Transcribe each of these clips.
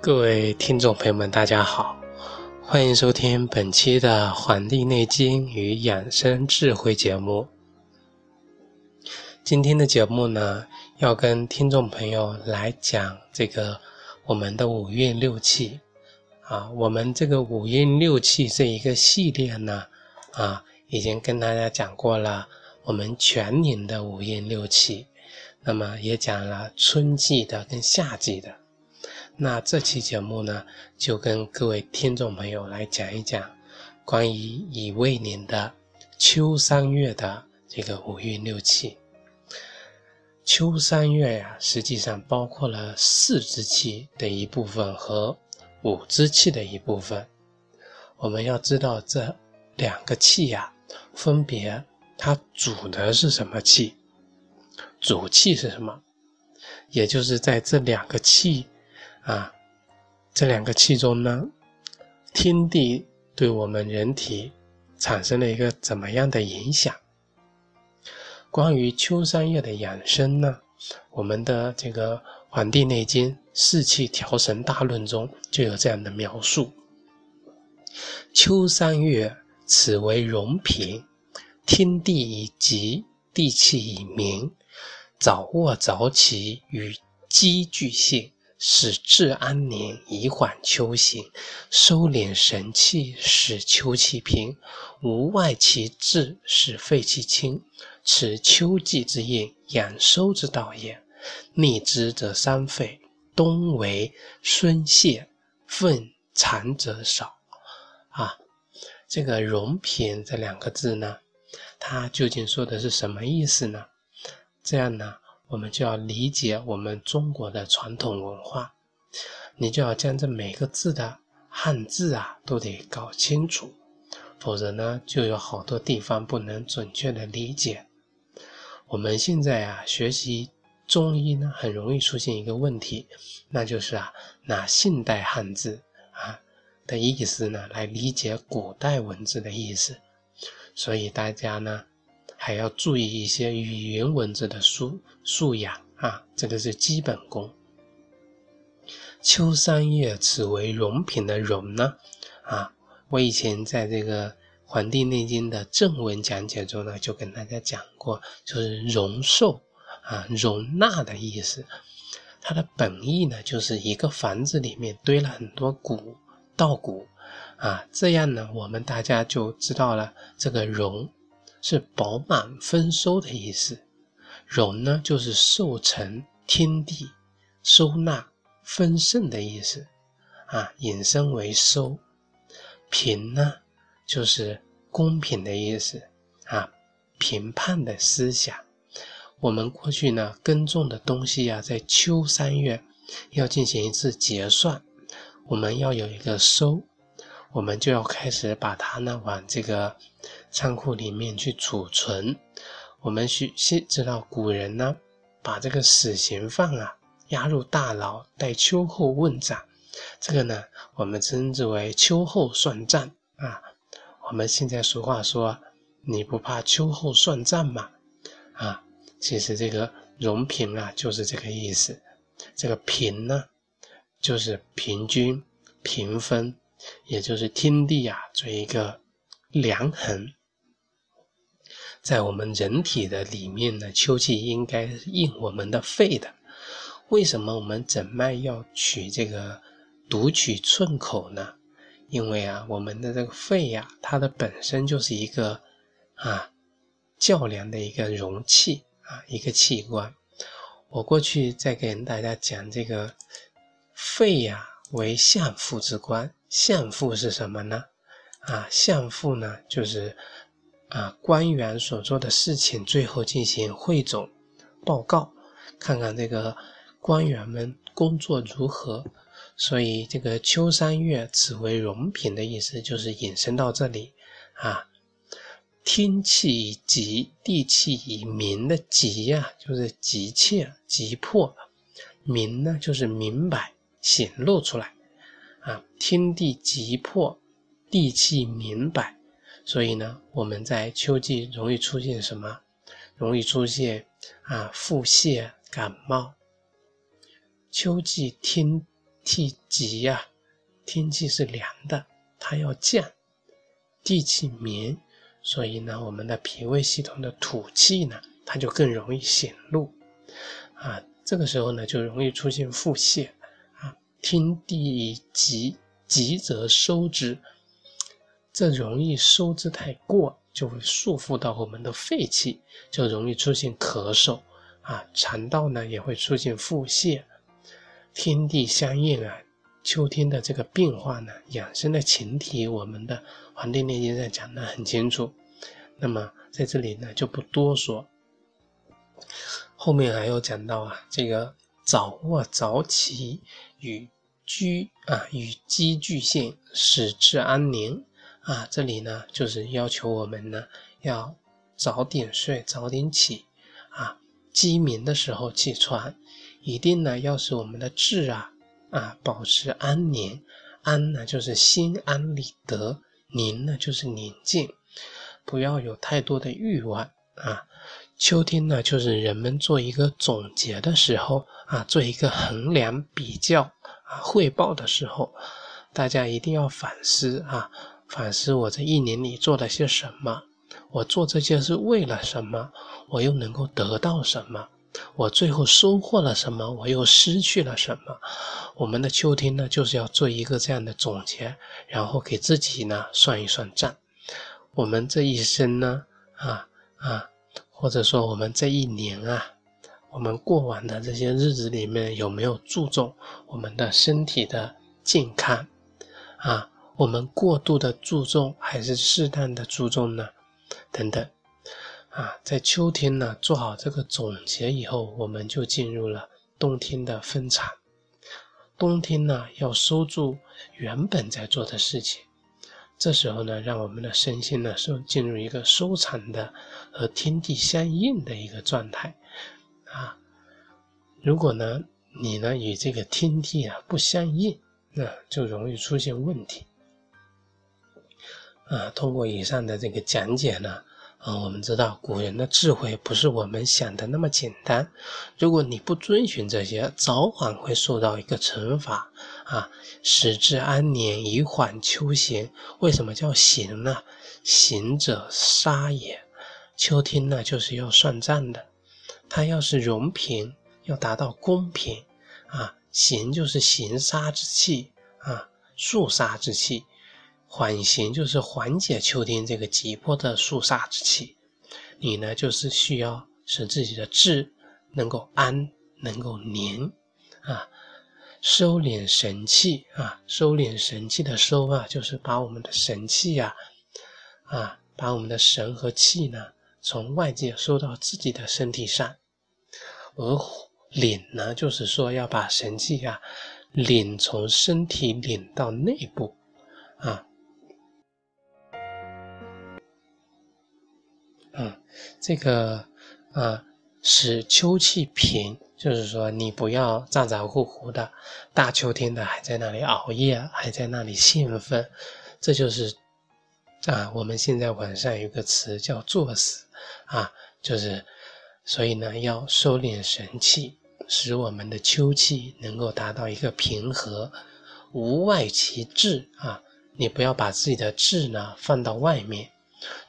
各位听众朋友们，大家好，欢迎收听本期的《黄帝内经与养生智慧》节目。今天的节目呢，要跟听众朋友来讲这个我们的五运六气啊。我们这个五运六气这一个系列呢，啊，已经跟大家讲过了我们全年的五运六气，那么也讲了春季的跟夏季的。那这期节目呢，就跟各位听众朋友来讲一讲关于乙未年的秋三月的这个五运六气。秋三月呀，实际上包括了四之气的一部分和五之气的一部分。我们要知道这两个气呀，分别它主的是什么气，主气是什么，也就是在这两个气。啊，这两个气中呢，天地对我们人体产生了一个怎么样的影响？关于秋三月的养生呢，我们的这个《黄帝内经·四气调神大论》中就有这样的描述：秋三月，此为荣平，天地以极，地气以明，早卧早起，与积聚性。使志安宁，以缓秋行；收敛神气，使秋气平。无外其志，使肺气清。此秋季之应，养收之道也。逆之则伤肺。冬为孙泄，粪残者少。啊，这个“荣平”这两个字呢，它究竟说的是什么意思呢？这样呢？我们就要理解我们中国的传统文化，你就要将这每个字的汉字啊都得搞清楚，否则呢就有好多地方不能准确的理解。我们现在啊学习中医呢，很容易出现一个问题，那就是啊拿现代汉字啊的意思呢来理解古代文字的意思，所以大家呢。还要注意一些语言文字的素素养啊，这个是基本功。秋三月，此为荣品的荣呢啊，我以前在这个《黄帝内经》的正文讲解中呢，就跟大家讲过，就是容寿啊，容纳的意思。它的本意呢，就是一个房子里面堆了很多谷稻谷啊，这样呢，我们大家就知道了这个容。是饱满丰收的意思，容呢就是受成天地收纳丰盛的意思，啊，引申为收。平呢就是公平的意思，啊，评判的思想。我们过去呢耕种的东西呀，在秋三月要进行一次结算，我们要有一个收。我们就要开始把它呢往这个仓库里面去储存。我们需先知道古人呢把这个死刑犯啊押入大牢，待秋后问斩。这个呢我们称之为秋后算账啊。我们现在俗话说，你不怕秋后算账吗？啊，其实这个容平啊就是这个意思。这个平呢就是平均、平分。也就是天地啊，做一个量衡，在我们人体的里面呢，秋季应该应我们的肺的。为什么我们诊脉要取这个独取寸口呢？因为啊，我们的这个肺呀，它的本身就是一个啊较量的一个容器啊，一个器官。我过去在跟大家讲这个肺呀。为相父之官，相父是什么呢？啊，相父呢，就是啊官员所做的事情，最后进行汇总报告，看看这个官员们工作如何。所以这个秋三月，此为荣品的意思，就是引申到这里啊。天气以急，地气以明的急呀，就是急切、急迫；明呢，就是明白。显露出来，啊，天地急迫，地气明白，所以呢，我们在秋季容易出现什么？容易出现啊腹泻、感冒。秋季天气急呀，天气是凉的，它要降；地气绵，所以呢，我们的脾胃系统的土气呢，它就更容易显露啊。这个时候呢，就容易出现腹泻天地急，急则收之，这容易收之太过，就会束缚到我们的肺气，就容易出现咳嗽啊。肠道呢也会出现腹泻。天地相应啊，秋天的这个变化呢，养生的前提，我们的《黄帝内经》上讲的很清楚。那么在这里呢，就不多说。后面还有讲到啊，这个早卧早起与居啊与积聚性，使之安宁啊。这里呢，就是要求我们呢要早点睡，早点起啊，鸡鸣的时候起床，一定呢要使我们的志啊啊保持安宁。安呢就是心安理得，宁呢就是宁静，不要有太多的欲望啊。秋天呢，就是人们做一个总结的时候啊，做一个衡量、比较啊、汇报的时候，大家一定要反思啊，反思我这一年里做了些什么，我做这些是为了什么，我又能够得到什么，我最后收获了什么，我又失去了什么。我们的秋天呢，就是要做一个这样的总结，然后给自己呢算一算账，我们这一生呢，啊啊。或者说，我们这一年啊，我们过完的这些日子里面，有没有注重我们的身体的健康啊？我们过度的注重还是适当的注重呢？等等啊，在秋天呢，做好这个总结以后，我们就进入了冬天的分场。冬天呢，要收住原本在做的事情。这时候呢，让我们的身心呢，是进入一个收藏的和天地相应的一个状态啊。如果呢，你呢与这个天地啊不相应，那就容易出现问题啊。通过以上的这个讲解呢。啊，我们知道古人的智慧不是我们想的那么简单。如果你不遵循这些，早晚会受到一个惩罚啊！使之安年，以缓秋闲。为什么叫闲呢？行者杀也。秋天呢，就是要算账的。它要是容平，要达到公平啊。行就是行杀之气啊，肃杀之气。缓行就是缓解秋天这个急迫的肃杀之气，你呢就是需要使自己的志能够安，能够宁，啊，收敛神气啊，收敛神气的收啊，就是把我们的神气呀，啊，把我们的神和气呢，从外界收到自己的身体上，而领呢，就是说要把神气啊，领从身体领到内部，啊。这个啊，使秋气平，就是说你不要咋咋呼呼的，大秋天的还在那里熬夜，还在那里兴奋，这就是啊，我们现在网上有个词叫作死啊，就是所以呢，要收敛神气，使我们的秋气能够达到一个平和，无外其志啊，你不要把自己的志呢放到外面，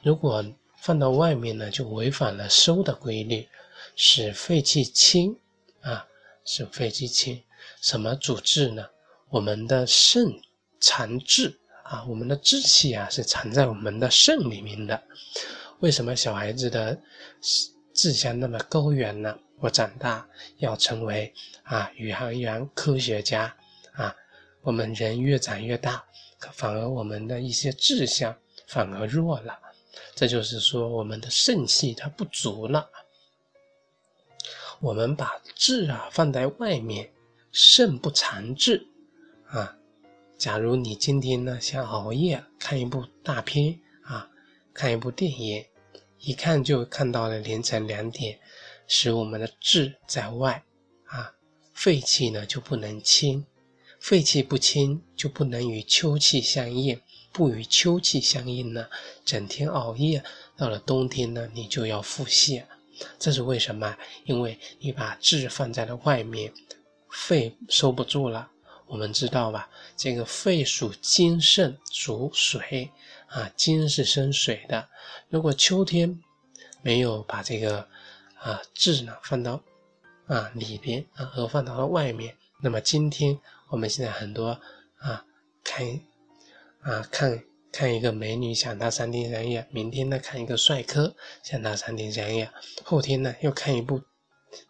如果。放到外面呢，就违反了收的规律，使肺气清啊，使肺气清。什么主治呢？我们的肾藏志啊，我们的志气啊是藏在我们的肾里面的。为什么小孩子的志向那么高远呢？我长大要成为啊宇航员、科学家啊。我们人越长越大，反而我们的一些志向反而弱了。这就是说，我们的肾气它不足了。我们把志啊放在外面，肾不藏志啊。假如你今天呢想熬夜看一部大片啊，看一部电影，一看就看到了凌晨两点，使我们的志在外啊，肺气呢就不能清，肺气不清就不能与秋气相应。不与秋气相应呢，整天熬夜，到了冬天呢，你就要腹泻，这是为什么？因为你把志放在了外面，肺收不住了，我们知道吧？这个肺属金，肾属水啊，金是生水的。如果秋天没有把这个啊志呢放到啊里边啊，而放到了外面，那么今天我们现在很多啊看啊看看一个美女想到三天三夜，明天呢看一个帅哥想他三天三夜，后天呢又看一部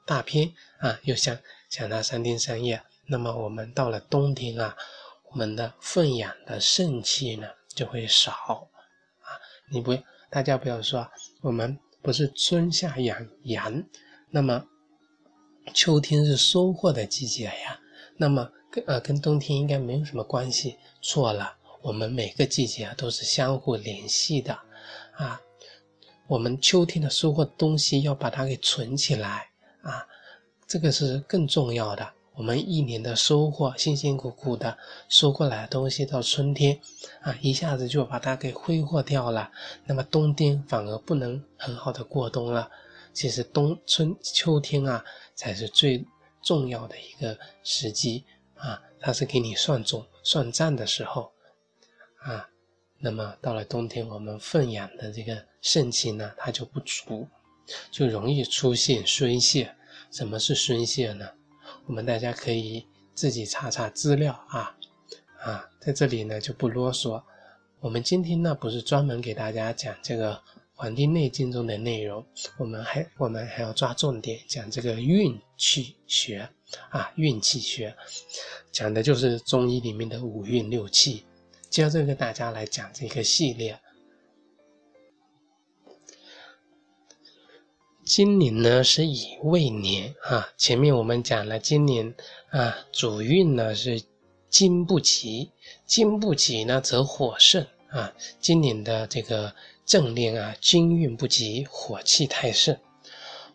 大片啊又想想他三天三夜。那么我们到了冬天啊，我们的奉养的肾气呢就会少啊。你不，大家不要说，我们不是春夏养阳，那么秋天是收获的季节呀。那么跟呃跟冬天应该没有什么关系。错了，我们每个季节啊都是相互联系的啊。我们秋天的收获东西要把它给存起来啊，这个是更重要的。我们一年的收获，辛辛苦苦的收过来的东西，到春天，啊，一下子就把它给挥霍掉了。那么冬天反而不能很好的过冬了。其实冬、春、秋天啊，才是最重要的一个时机啊，它是给你算总、算账的时候啊。那么到了冬天，我们奉养的这个肾气呢，它就不足，就容易出现衰泄。什么是衰泄呢？我们大家可以自己查查资料啊啊，在这里呢就不啰嗦。我们今天呢不是专门给大家讲这个《黄帝内经》中的内容，我们还我们还要抓重点讲这个运气学啊，运气学讲的就是中医里面的五运六气。接着跟大家来讲这个系列。今年呢是乙未年啊，前面我们讲了，今年啊主运呢是金不吉，金不吉呢则火盛啊。今年的这个正令啊，金运不吉，火气太盛，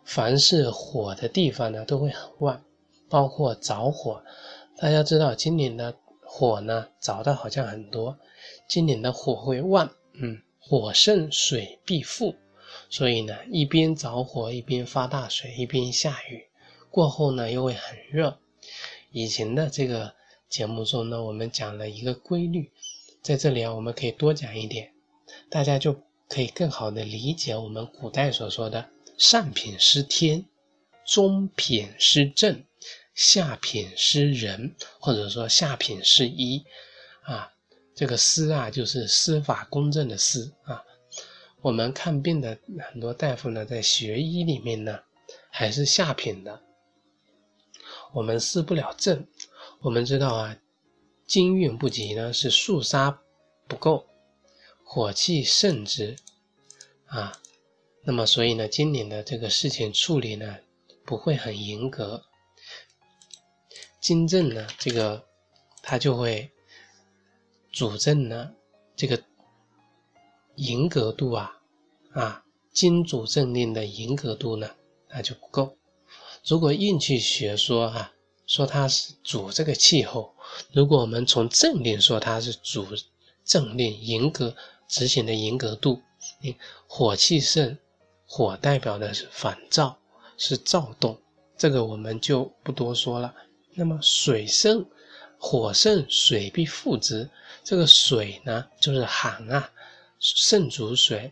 凡是火的地方呢都会很旺，包括着火。大家知道今年的火呢着的好像很多，今年的火会旺，嗯，火盛水必富。所以呢，一边着火，一边发大水，一边下雨，过后呢又会很热。以前的这个节目中呢，我们讲了一个规律，在这里啊，我们可以多讲一点，大家就可以更好的理解我们古代所说的上品失天，中品失政，下品失人，或者说下品失医啊。这个司啊，就是司法公正的司啊。我们看病的很多大夫呢，在学医里面呢，还是下品的。我们施不了正。我们知道啊，金运不及呢，是肃杀不够，火气盛之啊。那么所以呢，今年的这个事情处理呢，不会很严格。金正呢，这个他就会主政呢，这个严格度啊。啊，金主政令的严格度呢，那就不够。如果运气学说哈，说它是主这个气候；如果我们从政令说它是主政令严格执行的严格度，你火气盛，火代表的是烦躁，是躁动，这个我们就不多说了。那么水盛，火盛，水必复之。这个水呢，就是寒啊，肾主水。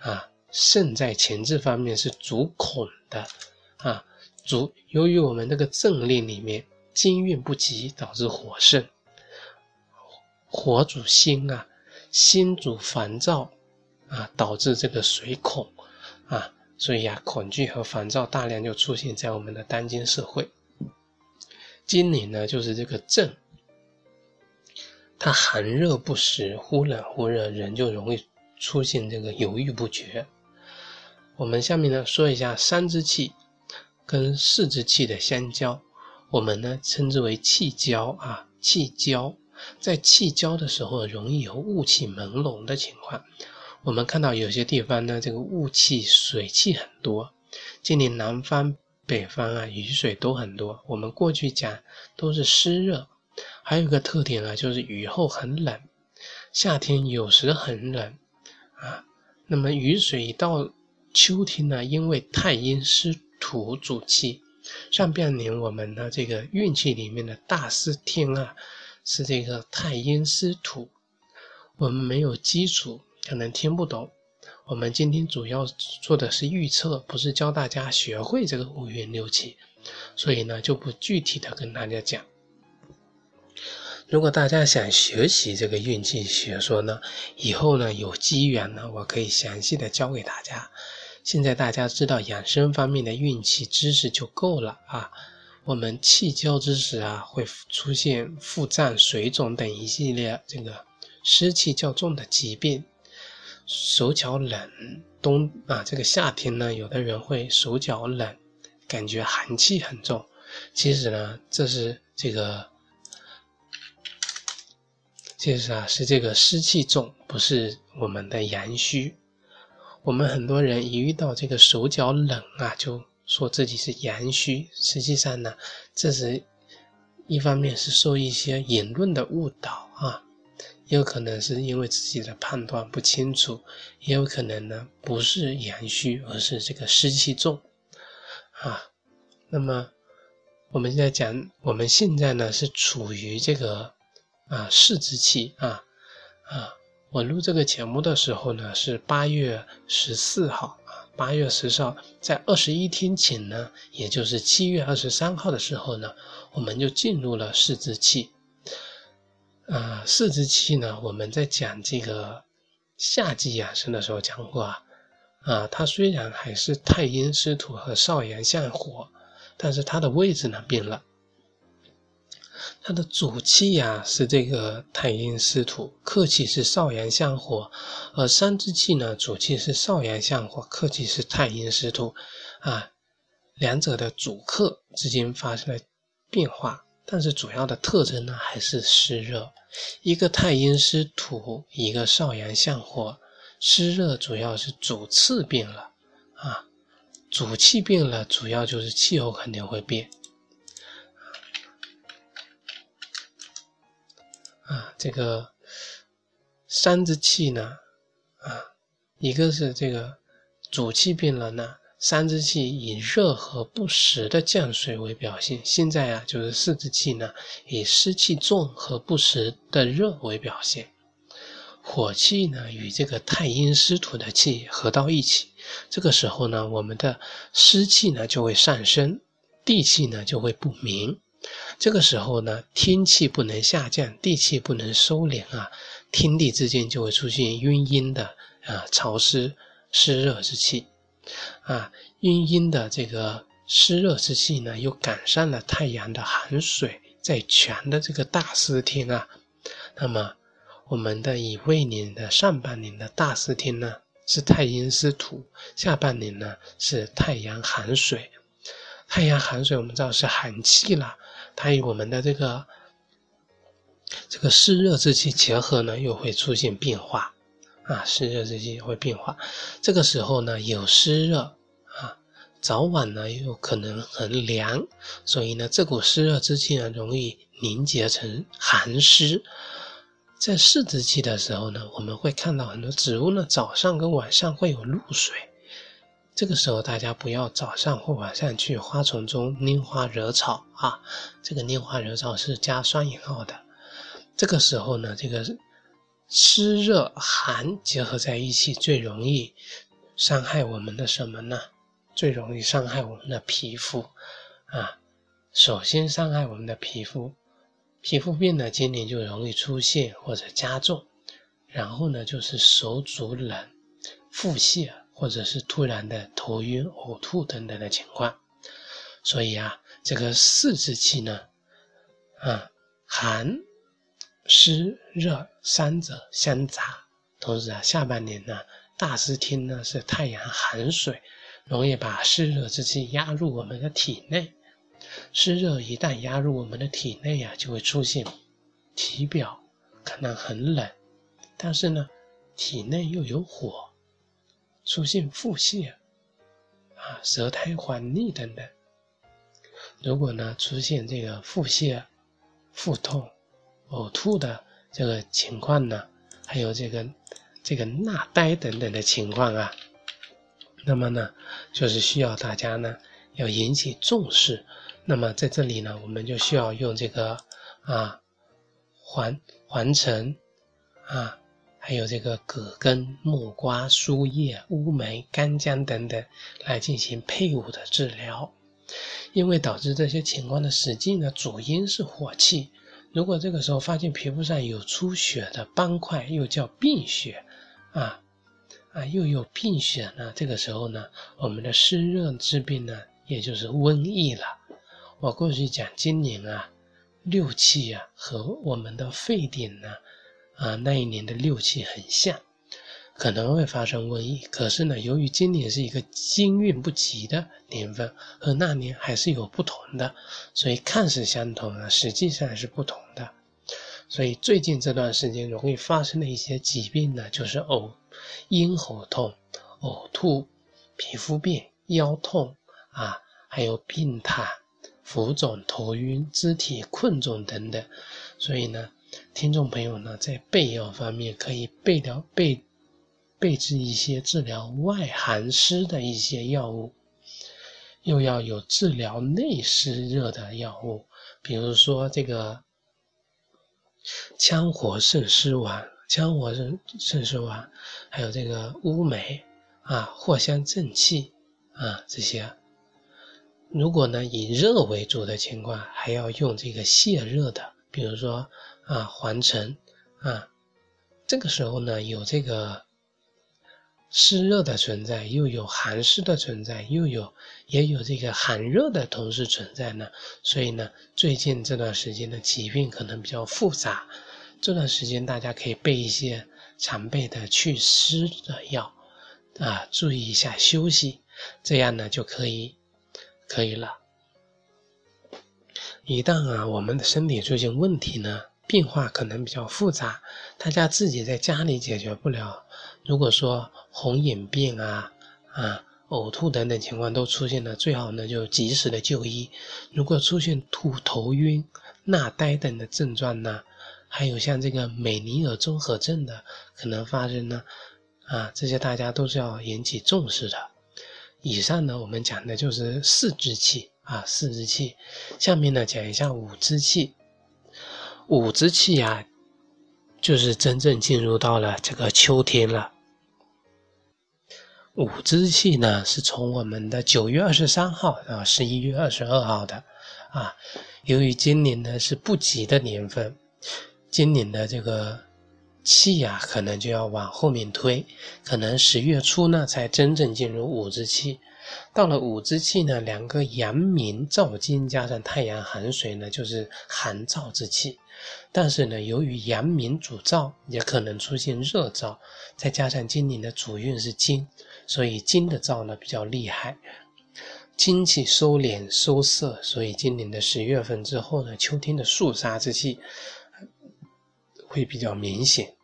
啊，肾在前置方面是主恐的，啊，主由于我们这个正令里面金运不及，导致火盛，火主心啊，心主烦躁，啊，导致这个水恐，啊，所以啊，恐惧和烦躁大量就出现在我们的当今社会。今年呢，就是这个正，它寒热不时，忽冷忽热，人就容易。出现这个犹豫不决。我们下面呢说一下三支气跟四支气的相交，我们呢称之为气交啊，气交。在气交的时候，容易有雾气朦胧的情况。我们看到有些地方呢，这个雾气、水汽很多。今年南方、北方啊，雨水都很多。我们过去讲都是湿热，还有一个特点啊，就是雨后很冷，夏天有时很冷。啊，那么雨水一到秋天呢，因为太阴湿土主气，上半年我们的这个运气里面的大师天啊，是这个太阴湿土。我们没有基础，可能听不懂。我们今天主要做的是预测，不是教大家学会这个五运六气，所以呢就不具体的跟大家讲。如果大家想学习这个运气学说呢，以后呢有机缘呢，我可以详细的教给大家。现在大家知道养生方面的运气知识就够了啊。我们气交之时啊，会出现腹胀、水肿等一系列这个湿气较重的疾病。手脚冷，冬啊，这个夏天呢，有的人会手脚冷，感觉寒气很重。其实呢，这是这个，其实啊，是这个湿气重，不是我们的阳虚。我们很多人一遇到这个手脚冷啊，就说自己是阳虚。实际上呢，这是一方面是受一些言论的误导。有可能是因为自己的判断不清楚，也有可能呢不是阳虚，而是这个湿气重啊。那么我们现在讲，我们现在呢是处于这个啊四之气啊啊。我录这个节目的时候呢是八月十四号啊，八月十四号，在二十一天前呢，也就是七月二十三号的时候呢，我们就进入了四之气。啊，四之气呢？我们在讲这个夏季养生的时候讲过啊。啊，它虽然还是太阴湿土和少阳相火，但是它的位置呢变了。它的主气呀是这个太阴湿土，客气是少阳相火；而三之气呢，主气是少阳相火，客气是太阴湿土。啊，两者的主客之间发生了变化。但是主要的特征呢，还是湿热。一个太阴湿土，一个少阳相火，湿热主要是主次变了啊，主气变了，主要就是气候肯定会变啊。这个三之气呢，啊，一个是这个主气变了呢。三之气以热和不时的降水为表现，现在啊，就是四之气呢，以湿气重和不时的热为表现。火气呢，与这个太阴湿土的气合到一起，这个时候呢，我们的湿气呢就会上升，地气呢就会不明。这个时候呢，天气不能下降，地气不能收敛啊，天地之间就会出现晕阴的啊潮湿湿热之气。啊，阴阴的这个湿热之气呢，又赶上了太阳的寒水，在全的这个大湿天啊，那么我们的乙未年的上半年的大湿天呢，是太阴湿土，下半年呢是太阳寒水。太阳寒水我们知道是寒气了，它与我们的这个这个湿热之气结合呢，又会出现变化。啊，湿热之气会变化，这个时候呢有湿热啊，早晚呢又可能很凉，所以呢这股湿热之气呢容易凝结成寒湿。在湿之气的时候呢，我们会看到很多植物呢早上跟晚上会有露水，这个时候大家不要早上或晚上去花丛中拈花惹草啊，这个拈花惹草是加双引号的。这个时候呢，这个。湿热寒结合在一起，最容易伤害我们的什么呢？最容易伤害我们的皮肤啊！首先伤害我们的皮肤，皮肤病呢，今年就容易出现或者加重。然后呢，就是手足冷、腹泻，或者是突然的头晕、呕吐等等的情况。所以啊，这个四之气呢，啊，寒。湿热三者相杂，同时啊，下半年呢，大湿天呢是太阳寒水，容易把湿热之气压入我们的体内。湿热一旦压入我们的体内呀，就会出现体表可能很冷，但是呢，体内又有火，出现腹泻啊、舌苔黄腻等等。如果呢出现这个腹泻、腹痛。呕吐的这个情况呢，还有这个这个纳呆等等的情况啊，那么呢，就是需要大家呢要引起重视。那么在这里呢，我们就需要用这个啊环环城啊，还有这个葛根、木瓜、苏叶、乌梅、干姜等等来进行配伍的治疗。因为导致这些情况的实际呢主因是火气。如果这个时候发现皮肤上有出血的斑块，又叫病血啊啊，又有病血呢，这个时候呢，我们的湿热之病呢，也就是瘟疫了。我过去讲今年啊，六气啊和我们的沸点呢，啊那一年的六气很像，可能会发生瘟疫。可是呢，由于今年是一个金运不吉的年份，和那年还是有不同的，所以看似相同啊，实际上是不同的。所以最近这段时间容易发生的一些疾病呢，就是呕、咽喉痛、呕吐、皮肤病、腰痛啊，还有病榻。浮肿、头晕、肢体困重等等，所以呢，听众朋友呢，在备药方面可以备疗备备置一些治疗外寒湿的一些药物，又要有治疗内湿热的药物，比如说这个羌活肾湿丸、羌活肾肾湿丸，还有这个乌梅啊、藿香正气啊这些。如果呢以热为主的情况，还要用这个泻热的，比如说啊黄橙啊，这个时候呢有这个湿热的存在，又有寒湿的存在，又有也有这个寒热的同时存在呢，所以呢最近这段时间的疾病可能比较复杂，这段时间大家可以备一些常备的祛湿的药啊，注意一下休息，这样呢就可以。可以了。一旦啊，我们的身体出现问题呢，变化可能比较复杂，大家自己在家里解决不了。如果说红眼病啊、啊呕吐等等情况都出现了，最好呢就及时的就医。如果出现吐、头晕、纳呆等的症状呢，还有像这个美尼尔综合症的可能发生呢，啊，这些大家都是要引起重视的。以上呢，我们讲的就是四肢气啊，四肢气。下面呢，讲一下五肢气。五肢气啊，就是真正进入到了这个秋天了。五支气呢，是从我们的九月二十三号到十一月二十二号的啊。由于今年呢是不吉的年份，今年的这个。气呀，可能就要往后面推，可能十月初呢才真正进入五之气。到了五之气呢，两个阳明燥金加上太阳寒水呢，就是寒燥之气。但是呢，由于阳明主燥，也可能出现热燥，再加上今年的主运是金，所以金的燥呢比较厉害。金气收敛收涩，所以今年的十月份之后呢，秋天的肃杀之气。会比较明显。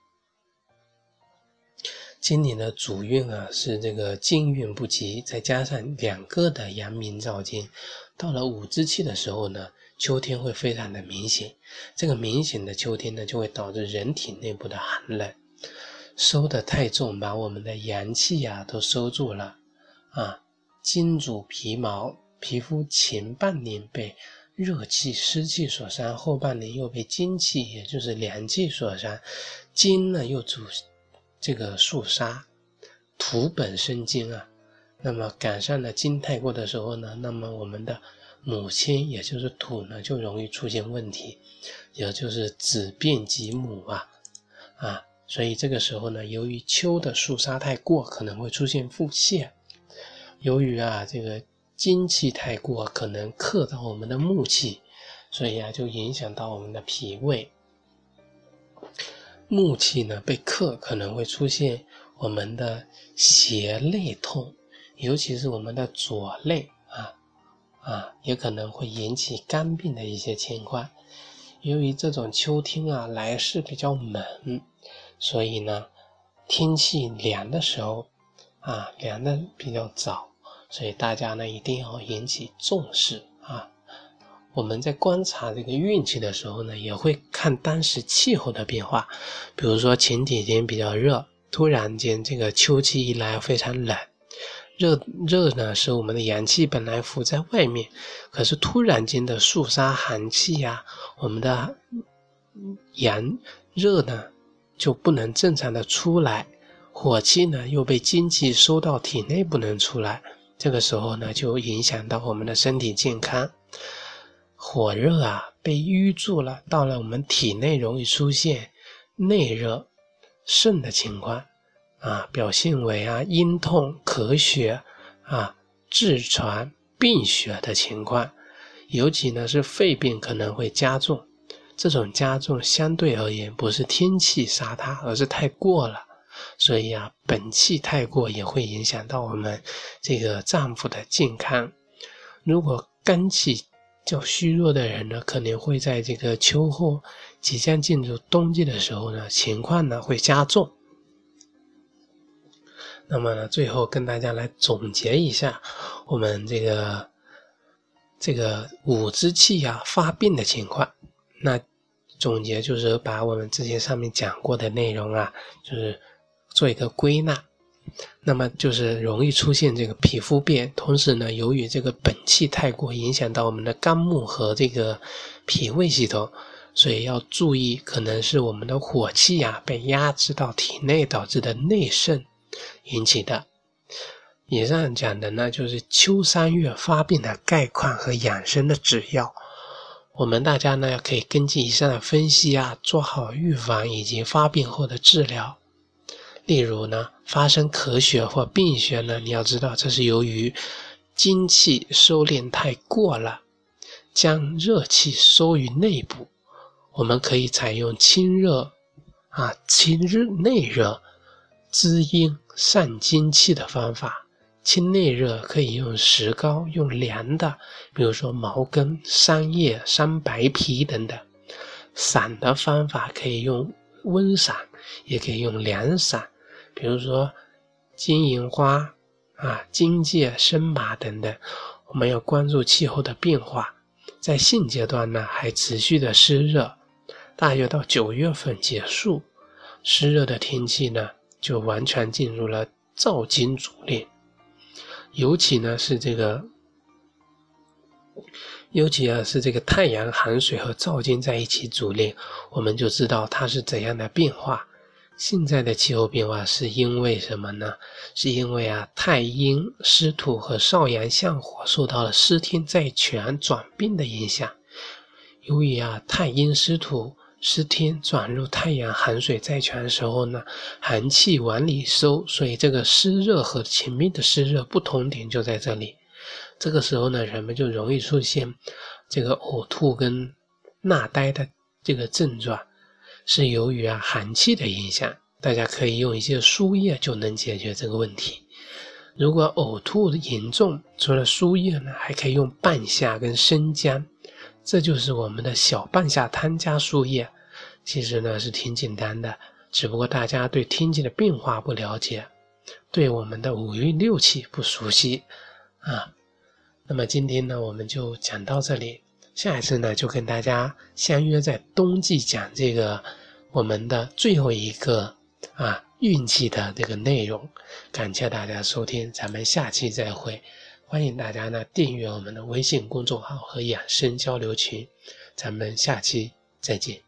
今年的主运啊是这个金运不及，再加上两个的阳明照金，到了五之气的时候呢，秋天会非常的明显。这个明显的秋天呢，就会导致人体内部的寒冷收的太重，把我们的阳气呀都收住了啊。金主皮毛，皮肤前半年被。热气、湿气所伤，后半年又被金气，也就是凉气所伤。金呢又主这个肃杀，土本生金啊。那么赶上了金太过的时候呢，那么我们的母亲，也就是土呢，就容易出现问题，也就是子变及母啊啊。所以这个时候呢，由于秋的肃杀太过，可能会出现腹泻。由于啊这个。金气太过，可能克到我们的木气，所以啊，就影响到我们的脾胃。木气呢被克，可能会出现我们的胁肋痛，尤其是我们的左肋啊，也可能会引起肝病的一些情况。由于这种秋天啊来势比较猛，所以呢，天气凉的时候啊，凉的比较早。所以大家呢一定要引起重视啊！我们在观察这个运气的时候呢，也会看当时气候的变化。比如说前几天比较热，突然间这个秋季一来非常冷，热热呢是我们的阳气本来浮在外面，可是突然间的肃杀寒气呀，我们的阳热呢就不能正常的出来，火气呢又被精气收到体内不能出来，这个时候呢就影响到我们的身体健康。火热啊被淤住了，到了我们体内容易出现内热肾的情况。啊，表现为啊阴痛、咳血啊、痔疮、病血的情况，尤其呢是肺病可能会加重。这种加重相对而言不是天气杀它，而是太过了。所以啊，本气太过也会影响到我们这个脏腑的健康。如果肝气较虚弱的人呢，可能会在这个秋后即将进入冬季的时候呢，情况呢会加重。那么呢，最后跟大家来总结一下，我们这个这个五之气呀发病的情况。那总结就是把我们之前上面讲过的内容啊，就是做一个归纳。那么就是容易出现这个皮肤病，同时呢，由于这个本气太过，影响到我们的肝木和这个脾胃系统，所以要注意，可能是我们的火气呀被压制到体内导致的内盛。引起的。以上讲的呢，就是秋三月发病的概况和养生的指要。我们大家呢，可以根据以上的分析啊，做好预防以及发病后的治疗。例如呢，发生咳血或病血呢，你要知道这是由于精气收敛太过了，将热气收于内部。我们可以采用清热啊，清热内热。滋阴散精气的方法，清内热可以用石膏，用凉的，比如说茅根、桑叶、桑白皮等等；散的方法可以用温散，也可以用凉散，比如说金银花啊、荆芥、生麻等等。我们要关注气候的变化，在现阶段呢还持续的湿热，大约到九月份结束，湿热的天气呢。就完全进入了燥金主令，尤其呢是这个，尤其啊是这个太阳寒水和燥金在一起主令，我们就知道它是怎样的变化。现在的气候变化是因为什么呢？是因为啊太阴湿土和少阳相火受到了湿天在权转变的影响，由于啊太阴湿土。湿天转入太阳寒水在泉的时候呢，寒气往里收，所以这个湿热和前面的湿热不同点就在这里。这个时候呢，人们就容易出现这个呕吐跟纳呆的这个症状，是由于啊寒气的影响。大家可以用一些输液就能解决这个问题。如果呕吐严重，除了输液呢，还可以用半夏跟生姜。这就是我们的小半夏汤加输液，其实呢是挺简单的，只不过大家对天气的变化不了解，对我们的五运六气不熟悉啊。那么今天呢我们就讲到这里，下一次呢就跟大家相约在冬季讲这个我们的最后一个啊运气的这个内容。感谢大家收听，咱们下期再会。欢迎大家呢订阅我们的微信公众号和养生交流群，咱们下期再见。